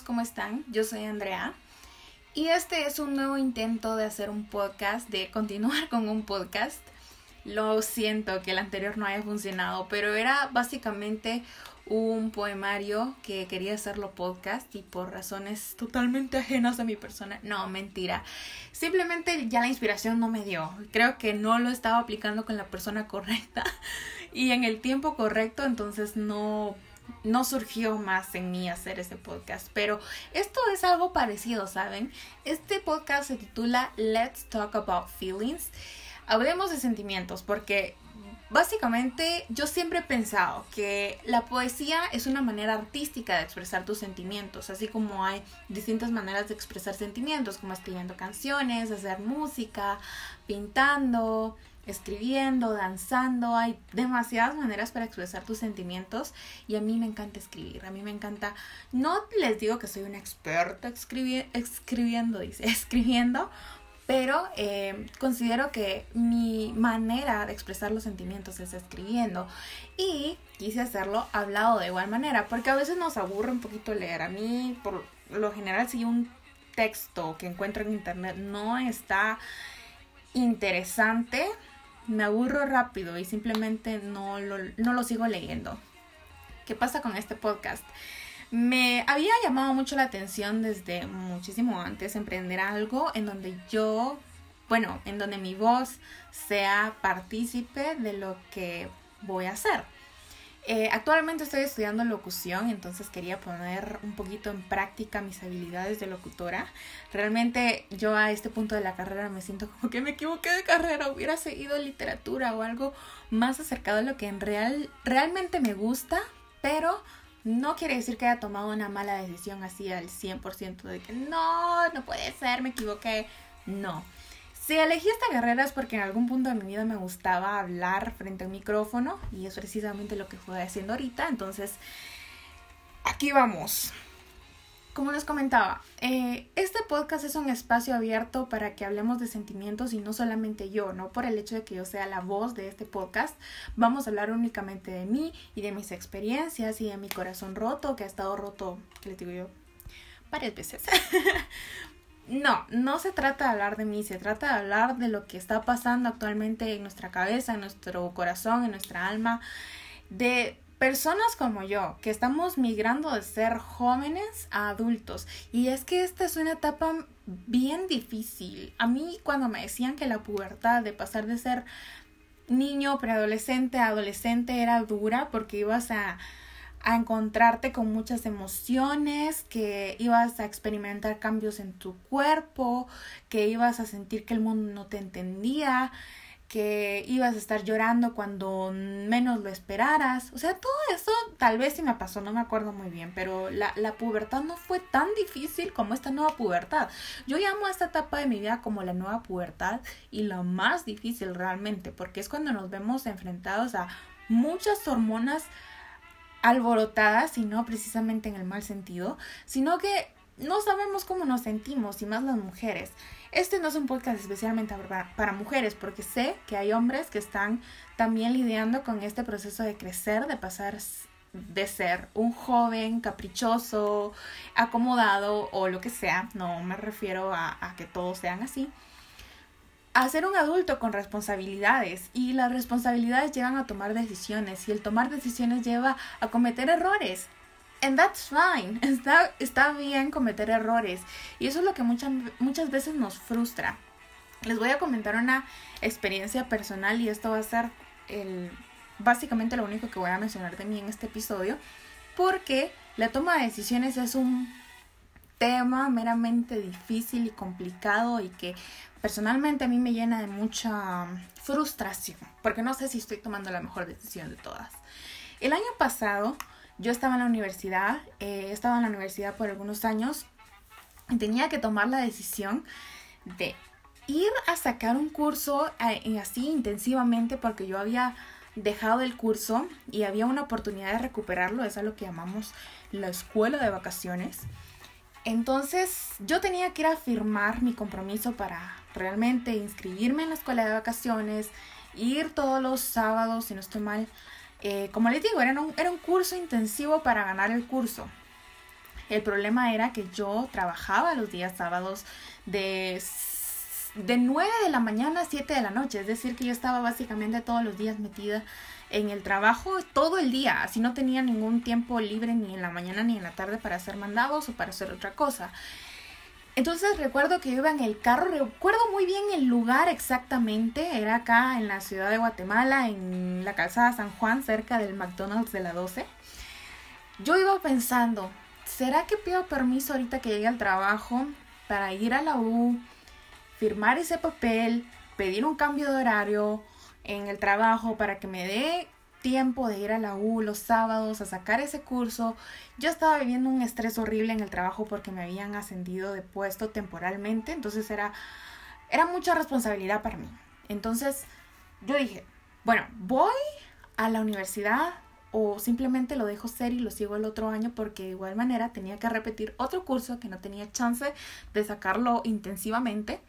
¿cómo están? Yo soy Andrea y este es un nuevo intento de hacer un podcast, de continuar con un podcast. Lo siento que el anterior no haya funcionado, pero era básicamente un poemario que quería hacerlo podcast y por razones totalmente ajenas a mi persona. No, mentira. Simplemente ya la inspiración no me dio. Creo que no lo estaba aplicando con la persona correcta y en el tiempo correcto, entonces no no surgió más en mí hacer ese podcast, pero esto es algo parecido, ¿saben? Este podcast se titula Let's Talk About Feelings. Hablemos de sentimientos, porque básicamente yo siempre he pensado que la poesía es una manera artística de expresar tus sentimientos, así como hay distintas maneras de expresar sentimientos, como escribiendo canciones, hacer música, pintando, escribiendo, danzando, hay demasiadas maneras para expresar tus sentimientos y a mí me encanta escribir, a mí me encanta, no les digo que soy una experta escribiendo, dice, escribiendo, pero eh, considero que mi manera de expresar los sentimientos es escribiendo y quise hacerlo hablado de igual manera, porque a veces nos aburre un poquito leer, a mí por lo general si un texto que encuentro en internet no está interesante, me aburro rápido y simplemente no lo, no lo sigo leyendo. ¿Qué pasa con este podcast? Me había llamado mucho la atención desde muchísimo antes emprender algo en donde yo, bueno, en donde mi voz sea partícipe de lo que voy a hacer. Eh, actualmente estoy estudiando locución, entonces quería poner un poquito en práctica mis habilidades de locutora. Realmente yo a este punto de la carrera me siento como que me equivoqué de carrera, hubiera seguido literatura o algo más acercado a lo que en real realmente me gusta, pero no quiere decir que haya tomado una mala decisión así al 100% de que no, no puede ser, me equivoqué. No. Si elegí esta carrera es porque en algún punto de mi vida me gustaba hablar frente a un micrófono y es precisamente lo que estoy haciendo ahorita. Entonces, aquí vamos. Como les comentaba, eh, este podcast es un espacio abierto para que hablemos de sentimientos y no solamente yo, no por el hecho de que yo sea la voz de este podcast, vamos a hablar únicamente de mí y de mis experiencias y de mi corazón roto, que ha estado roto, ¿qué les digo yo? Varias veces. No, no se trata de hablar de mí, se trata de hablar de lo que está pasando actualmente en nuestra cabeza, en nuestro corazón, en nuestra alma, de personas como yo, que estamos migrando de ser jóvenes a adultos. Y es que esta es una etapa bien difícil. A mí cuando me decían que la pubertad, de pasar de ser niño, preadolescente a adolescente, era dura porque ibas a a encontrarte con muchas emociones, que ibas a experimentar cambios en tu cuerpo, que ibas a sentir que el mundo no te entendía, que ibas a estar llorando cuando menos lo esperaras. O sea, todo eso tal vez sí me pasó, no me acuerdo muy bien, pero la, la pubertad no fue tan difícil como esta nueva pubertad. Yo llamo a esta etapa de mi vida como la nueva pubertad y la más difícil realmente, porque es cuando nos vemos enfrentados a muchas hormonas alborotadas y no precisamente en el mal sentido, sino que no sabemos cómo nos sentimos y más las mujeres. Este no es un podcast especialmente para mujeres porque sé que hay hombres que están también lidiando con este proceso de crecer, de pasar de ser un joven caprichoso, acomodado o lo que sea, no me refiero a, a que todos sean así, a ser un adulto con responsabilidades y las responsabilidades llevan a tomar decisiones y el tomar decisiones lleva a cometer errores. And that's fine. Está, está bien cometer errores. Y eso es lo que muchas, muchas veces nos frustra. Les voy a comentar una experiencia personal y esto va a ser el, básicamente lo único que voy a mencionar de mí en este episodio. Porque la toma de decisiones es un tema meramente difícil y complicado y que personalmente a mí me llena de mucha frustración, porque no sé si estoy tomando la mejor decisión de todas. El año pasado yo estaba en la universidad, eh, he estado en la universidad por algunos años y tenía que tomar la decisión de ir a sacar un curso eh, así intensivamente porque yo había dejado el curso y había una oportunidad de recuperarlo, eso es lo que llamamos la escuela de vacaciones. Entonces yo tenía que ir a firmar mi compromiso para realmente inscribirme en la escuela de vacaciones, ir todos los sábados, si no estoy mal. Eh, como les digo, era un, era un curso intensivo para ganar el curso. El problema era que yo trabajaba los días sábados de, de 9 de la mañana a 7 de la noche. Es decir, que yo estaba básicamente todos los días metida en el trabajo todo el día. Así no tenía ningún tiempo libre ni en la mañana ni en la tarde para hacer mandados o para hacer otra cosa. Entonces recuerdo que iba en el carro, recuerdo muy bien el lugar exactamente, era acá en la ciudad de Guatemala, en la calzada San Juan, cerca del McDonald's de la 12. Yo iba pensando, ¿será que pido permiso ahorita que llegue al trabajo para ir a la U, firmar ese papel, pedir un cambio de horario en el trabajo para que me dé tiempo de ir a la U los sábados a sacar ese curso. Yo estaba viviendo un estrés horrible en el trabajo porque me habían ascendido de puesto temporalmente, entonces era era mucha responsabilidad para mí. Entonces, yo dije, bueno, voy a la universidad o simplemente lo dejo ser y lo sigo el otro año porque de igual manera tenía que repetir otro curso que no tenía chance de sacarlo intensivamente.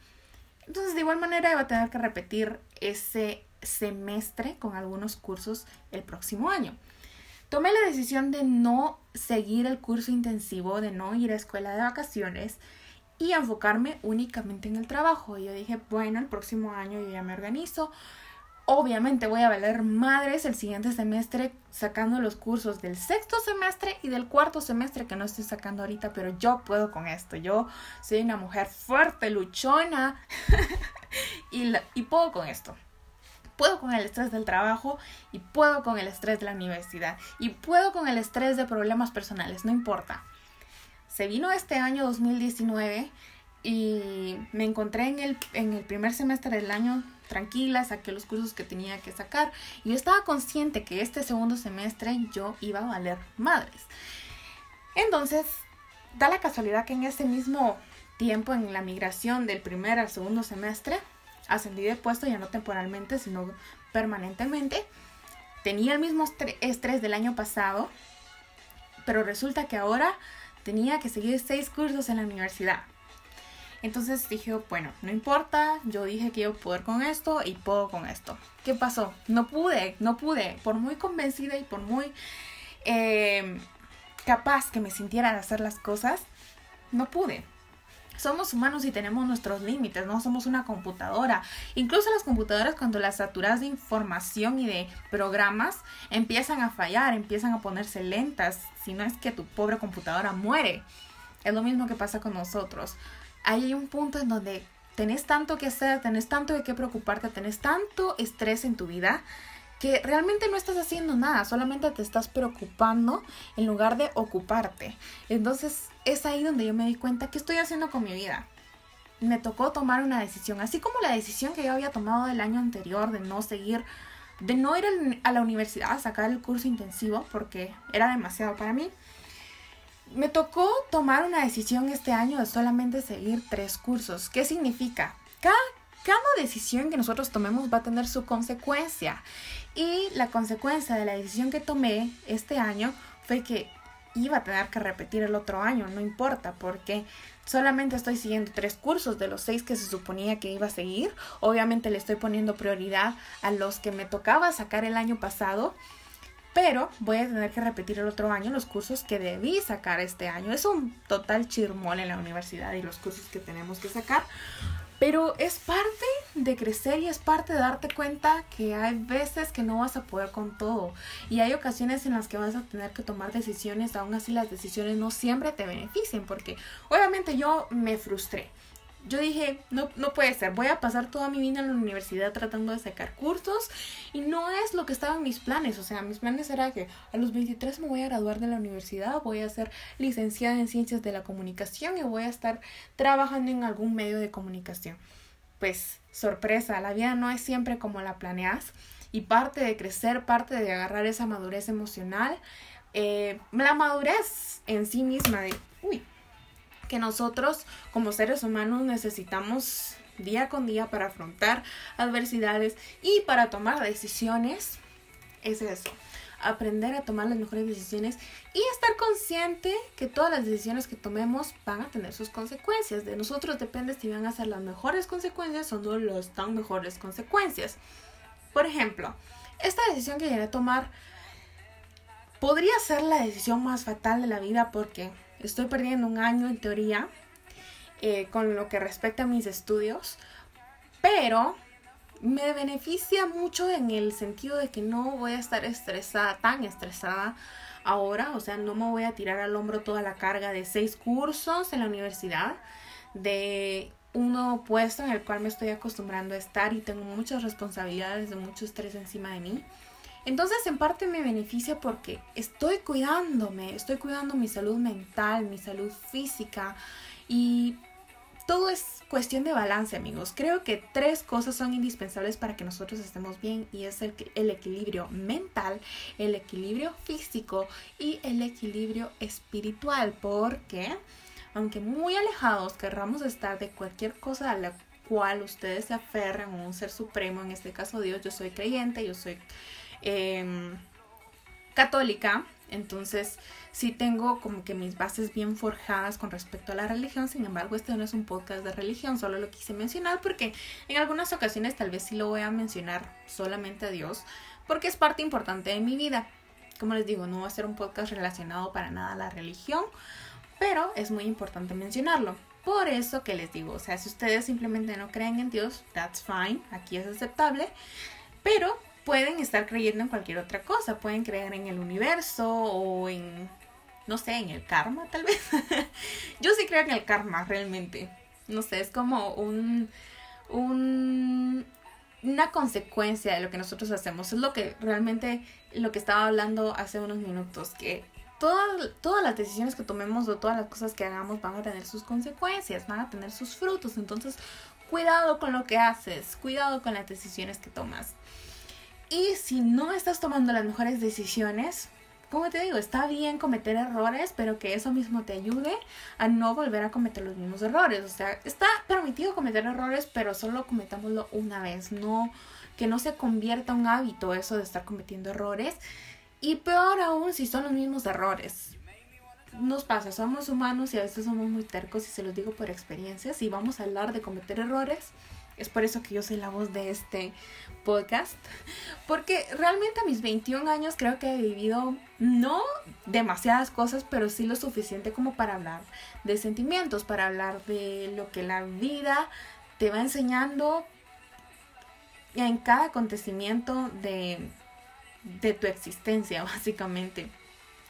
Entonces, de igual manera iba a tener que repetir ese semestre con algunos cursos el próximo año. Tomé la decisión de no seguir el curso intensivo, de no ir a escuela de vacaciones y enfocarme únicamente en el trabajo. Y yo dije, bueno, el próximo año yo ya me organizo. Obviamente voy a valer madres el siguiente semestre sacando los cursos del sexto semestre y del cuarto semestre que no estoy sacando ahorita, pero yo puedo con esto. Yo soy una mujer fuerte, luchona y, puedo con esto puedo con el estrés del trabajo y puedo con el estrés de la universidad y puedo con el estrés de problemas personales, no importa. Se vino este año 2019 y me encontré en el, en el primer semestre del año tranquila, saqué los cursos que tenía que sacar y yo estaba consciente que este segundo semestre yo iba a valer madres. Entonces, da la casualidad que en ese mismo tiempo, en la migración del primer al segundo semestre, ascendí de puesto ya no temporalmente, sino permanentemente. Tenía el mismo estrés del año pasado, pero resulta que ahora tenía que seguir seis cursos en la universidad. Entonces dije, bueno, no importa, yo dije que a poder con esto y puedo con esto. ¿Qué pasó? No pude, no pude. Por muy convencida y por muy eh, capaz que me sintiera de hacer las cosas, no pude somos humanos y tenemos nuestros límites, no somos una computadora. Incluso las computadoras cuando las saturas de información y de programas empiezan a fallar, empiezan a ponerse lentas, si no es que tu pobre computadora muere. Es lo mismo que pasa con nosotros. Hay un punto en donde tenés tanto que hacer, tenés tanto de qué preocuparte, tenés tanto estrés en tu vida que realmente no estás haciendo nada, solamente te estás preocupando en lugar de ocuparte. Entonces es ahí donde yo me di cuenta qué estoy haciendo con mi vida. Me tocó tomar una decisión, así como la decisión que yo había tomado el año anterior de no seguir, de no ir a la universidad a sacar el curso intensivo porque era demasiado para mí. Me tocó tomar una decisión este año de solamente seguir tres cursos. ¿Qué significa? Cada, cada decisión que nosotros tomemos va a tener su consecuencia. Y la consecuencia de la decisión que tomé este año fue que iba a tener que repetir el otro año, no importa, porque solamente estoy siguiendo tres cursos de los seis que se suponía que iba a seguir. Obviamente le estoy poniendo prioridad a los que me tocaba sacar el año pasado, pero voy a tener que repetir el otro año los cursos que debí sacar este año. Es un total chirmol en la universidad y los cursos que tenemos que sacar. Pero es parte de crecer y es parte de darte cuenta que hay veces que no vas a poder con todo. Y hay ocasiones en las que vas a tener que tomar decisiones, aún así las decisiones no siempre te beneficien, porque obviamente yo me frustré yo dije, no, no puede ser, voy a pasar toda mi vida en la universidad tratando de sacar cursos y no es lo que estaba en mis planes, o sea, mis planes era que a los 23 me voy a graduar de la universidad, voy a ser licenciada en ciencias de la comunicación y voy a estar trabajando en algún medio de comunicación. Pues sorpresa, la vida no es siempre como la planeas y parte de crecer, parte de agarrar esa madurez emocional, eh, la madurez en sí misma de, uy, que nosotros como seres humanos necesitamos día con día para afrontar adversidades y para tomar decisiones es eso aprender a tomar las mejores decisiones y estar consciente que todas las decisiones que tomemos van a tener sus consecuencias. De nosotros depende si van a ser las mejores consecuencias o no las tan mejores consecuencias. Por ejemplo, esta decisión que llegué a tomar podría ser la decisión más fatal de la vida porque estoy perdiendo un año en teoría eh, con lo que respecta a mis estudios, pero me beneficia mucho en el sentido de que no voy a estar estresada, tan estresada ahora, o sea, no me voy a tirar al hombro toda la carga de seis cursos en la universidad, de un nuevo puesto en el cual me estoy acostumbrando a estar y tengo muchas responsabilidades, de mucho estrés encima de mí. Entonces en parte me beneficia porque estoy cuidándome, estoy cuidando mi salud mental, mi salud física y todo es cuestión de balance, amigos. Creo que tres cosas son indispensables para que nosotros estemos bien y es el, el, equilibrio mental, el equilibrio físico y el equilibrio espiritual. Porque, aunque muy alejados querramos estar de cualquier cosa a la cual ustedes se aferren a un ser supremo, en este caso Dios, yo soy creyente, yo soy em, católica, entonces sí tengo como que mis bases bien forjadas con respecto a la religión, sin embargo este no es un podcast de religión, solo lo quise mencionar porque en algunas ocasiones tal vez sí lo voy a mencionar solamente a Dios, porque es parte importante de mi vida. Como les digo, no va a ser un podcast relacionado para nada a la religión, pero es muy importante mencionarlo. Por eso que les digo, o sea, si ustedes simplemente no creen en Dios, that's fine, aquí es aceptable, pero pueden estar creyendo en cualquier otra cosa, pueden creer en el universo o en no sé, en el karma tal vez. Yo sí creo en el karma realmente. No sé, es como un, un una consecuencia de lo que nosotros hacemos. Es lo que realmente lo que estaba hablando hace unos minutos, que todas, todas las decisiones que tomemos o todas las cosas que hagamos van a tener sus consecuencias, van a tener sus frutos. Entonces, cuidado con lo que haces, cuidado con las decisiones que tomas. Y si no estás tomando las mejores decisiones, como te digo, está bien cometer errores, pero que eso mismo te ayude a no volver a cometer los mismos errores. O sea, está permitido cometer errores, pero solo cometámoslo una vez, no que no se convierta un hábito eso de estar cometiendo errores. Y peor aún si son los mismos errores. Nos pasa, somos humanos y a veces somos muy tercos y se los digo por experiencia. Si vamos a hablar de cometer errores, es por eso que yo soy la voz de este podcast. Porque realmente a mis 21 años creo que he vivido no demasiadas cosas, pero sí lo suficiente como para hablar de sentimientos, para hablar de lo que la vida te va enseñando en cada acontecimiento de, de tu existencia, básicamente.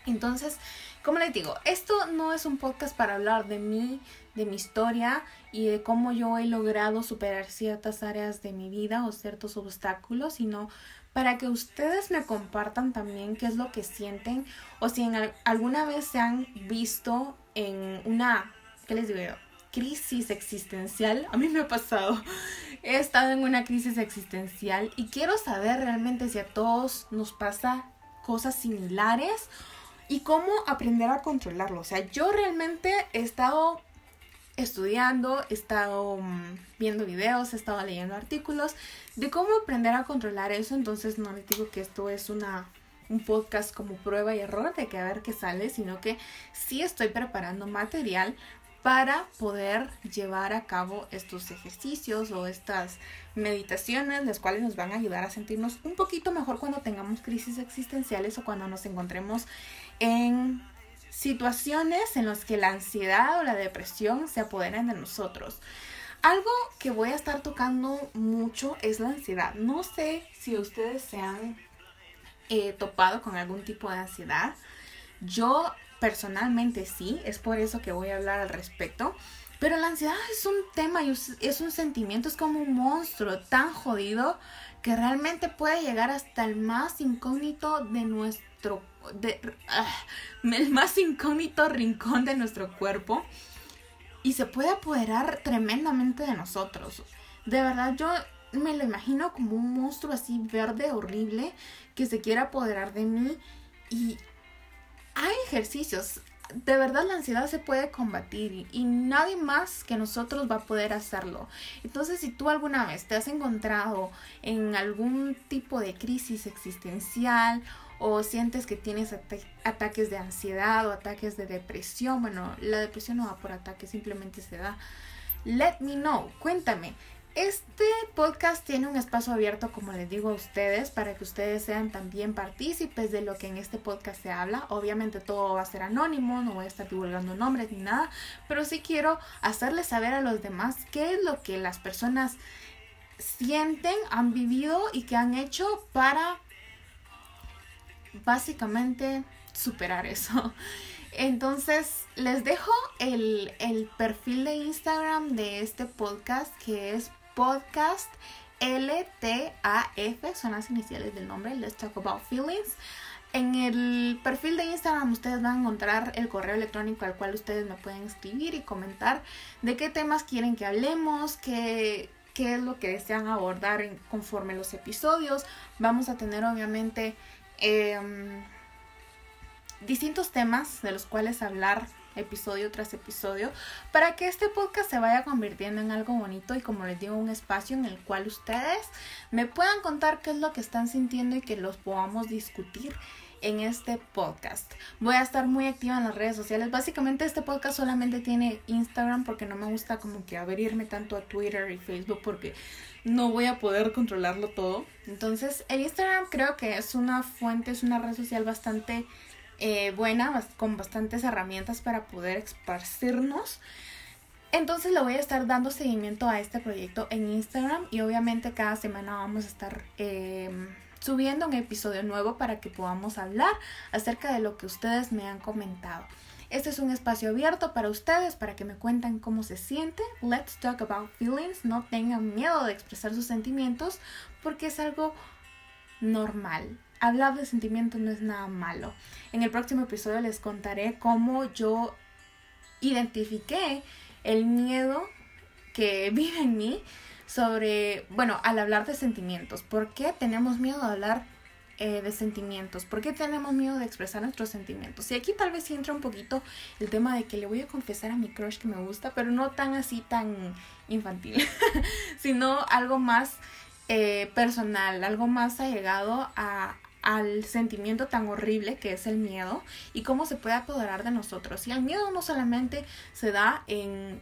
Entonces, como les digo, esto no es un podcast para hablar de mí, de mi historia y de cómo yo he logrado superar ciertas áreas de mi vida o ciertos obstáculos, sino para que ustedes me compartan también qué es lo que sienten o si en alguna vez se han visto en una, ¿qué les digo Crisis existencial. A mí me ha pasado. He estado en una crisis existencial y quiero saber realmente si a todos nos pasa cosas similares y cómo aprender a controlarlo. O sea, yo realmente he estado estudiando, he estado mm, viendo videos, he estado leyendo artículos de cómo aprender a controlar eso. Entonces no les digo que esto es una un podcast como prueba y error de que a ver qué sale, sino que sí estoy preparando material para poder llevar a cabo estos ejercicios o estas meditaciones, las cuales nos van a ayudar a sentirnos un poquito mejor cuando tengamos crisis existenciales o cuando nos encontremos en situaciones en las que la ansiedad o la depresión se apoderan de nosotros. Algo que voy a estar tocando mucho es la ansiedad. No sé si ustedes se han eh, topado con algún tipo de ansiedad. Yo personalmente sí, es por eso que voy a hablar al respecto. Pero la ansiedad es un tema y es un sentimiento, es como un monstruo tan jodido que realmente puede llegar hasta el más incógnito de nuestro ah, el más incógnito rincón de nuestro cuerpo y se puede apoderar tremendamente de nosotros. De verdad, yo me lo imagino como un monstruo así verde horrible que se quiere apoderar de mí y hay ejercicios. De verdad la ansiedad se puede combatir y nadie más que nosotros va a poder hacerlo. Entonces si tú alguna vez te has encontrado en algún tipo de crisis existencial o sientes que tienes ataques de ansiedad o ataques de depresión, bueno, la depresión no va por ataque, simplemente se da. Let me know, cuéntame, Este podcast tiene un espacio abierto, como les digo a ustedes, para que ustedes sean también partícipes de lo que en este podcast se habla. Obviamente todo va a ser anónimo, no voy a estar divulgando nombres ni nada, pero sí quiero hacerles saber a los demás qué es lo que las personas sienten, han vivido y que han hecho para básicamente superar eso. Entonces, les dejo el, el, perfil de Instagram de este podcast que es podcast LTAF, son las iniciales del nombre, Let's Talk About Feelings. En el perfil de Instagram ustedes van a encontrar el correo electrónico al cual ustedes me pueden escribir y comentar de qué temas quieren que hablemos, qué, qué es lo que desean abordar conforme los episodios. Vamos a tener obviamente em, distintos temas de los cuales hablar episodio tras episodio, para que este podcast se vaya convirtiendo en algo bonito y como les digo, un espacio en el cual ustedes me puedan contar qué es lo que están sintiendo y que los podamos discutir en este podcast. Voy a estar muy activa en las redes sociales. Básicamente este podcast solamente tiene Instagram porque no me gusta como que abrirme tanto a Twitter y Facebook porque no voy a poder controlarlo todo. Entonces el Instagram creo que es una fuente, es una red social bastante eh, buena, con bastantes herramientas para poder esparcirnos. Entonces le voy a estar dando seguimiento a este proyecto en Instagram y obviamente cada semana vamos a estar em, subiendo un episodio nuevo para que podamos hablar acerca de lo que ustedes me han comentado. Este es un espacio abierto para ustedes, para que me cuenten cómo se siente. Let's talk about feelings. No tengan miedo de expresar sus sentimientos porque es algo normal hablar de sentimientos no es nada malo. En el próximo episodio les contaré cómo yo identifiqué el miedo que vive en mí sobre, bueno, al hablar de sentimientos. ¿Por qué tenemos miedo de hablar eh, de sentimientos? ¿Por qué tenemos miedo de expresar nuestros sentimientos? Y aquí tal vez entra un poquito el tema de que le voy a confesar a mi crush que me gusta, pero no tan así, tan infantil, sino algo más eh, personal, algo más allegado a, al sentimiento tan horrible que es el miedo y cómo se puede apoderar de nosotros. Y el miedo no solamente se da en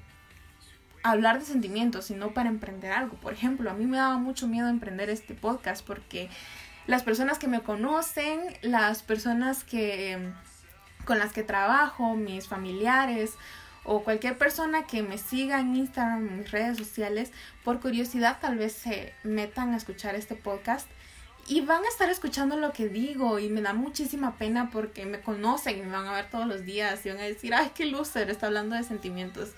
hablar de sentimientos, sino para emprender algo. Por ejemplo, a mí me daba mucho miedo emprender este podcast porque las personas que me conocen, las personas que con las que trabajo, mis familiares o cualquier persona que me siga en Instagram, en mis redes sociales, por curiosidad tal vez se metan a escuchar este podcast y van a estar escuchando lo que digo y me da muchísima pena porque me conocen y me van a ver todos los días y van a decir, ay, qué loser, está hablando de sentimientos.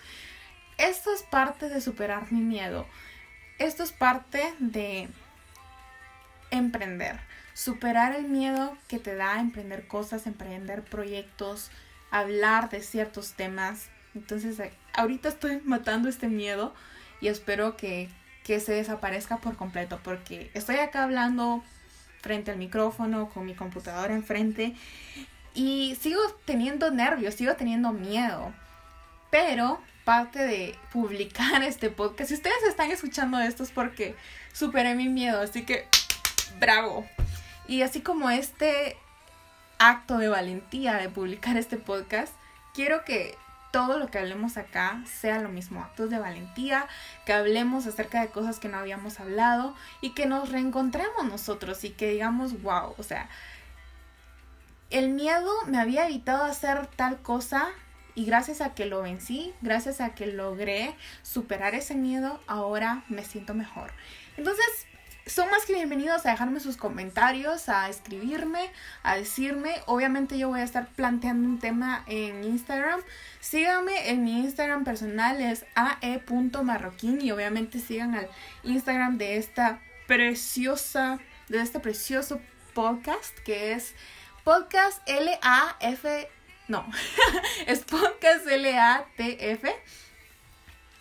Esto es parte de superar mi miedo. Esto es parte de emprender. Superar el miedo que te da emprender cosas, emprender proyectos, hablar de ciertos temas. Entonces, ahorita estoy matando este miedo y espero que, que se desaparezca por completo porque estoy acá hablando frente al micrófono con mi computadora enfrente y sigo teniendo nervios, sigo teniendo miedo. Pero parte de publicar este podcast, si ustedes están escuchando esto es porque superé mi miedo, así que bravo. Y así como este acto de valentía de publicar este podcast, quiero que todo lo que hablemos acá sea lo mismo, actos de valentía, que hablemos acerca de cosas que no habíamos hablado y que nos reencontremos nosotros y que digamos, wow, o sea, el miedo me había evitado hacer tal cosa y gracias a que lo vencí, gracias a que logré superar ese miedo, ahora me siento mejor. Entonces, son más que bienvenidos a dejarme sus comentarios, a escribirme, a decirme. Obviamente yo voy a estar planteando un tema en Instagram. Síganme en mi Instagram personal, es ae.marroquín y obviamente sigan al Instagram de esta preciosa, de este precioso podcast que es podcast no, es podcast L-A-T-F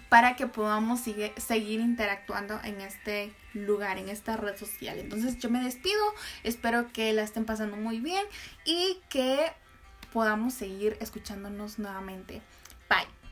para que podamos seguir interactuando en este lugar, en esta red social. Entonces yo me despido, espero que la estén pasando muy bien y que podamos seguir escuchándonos nuevamente. Bye.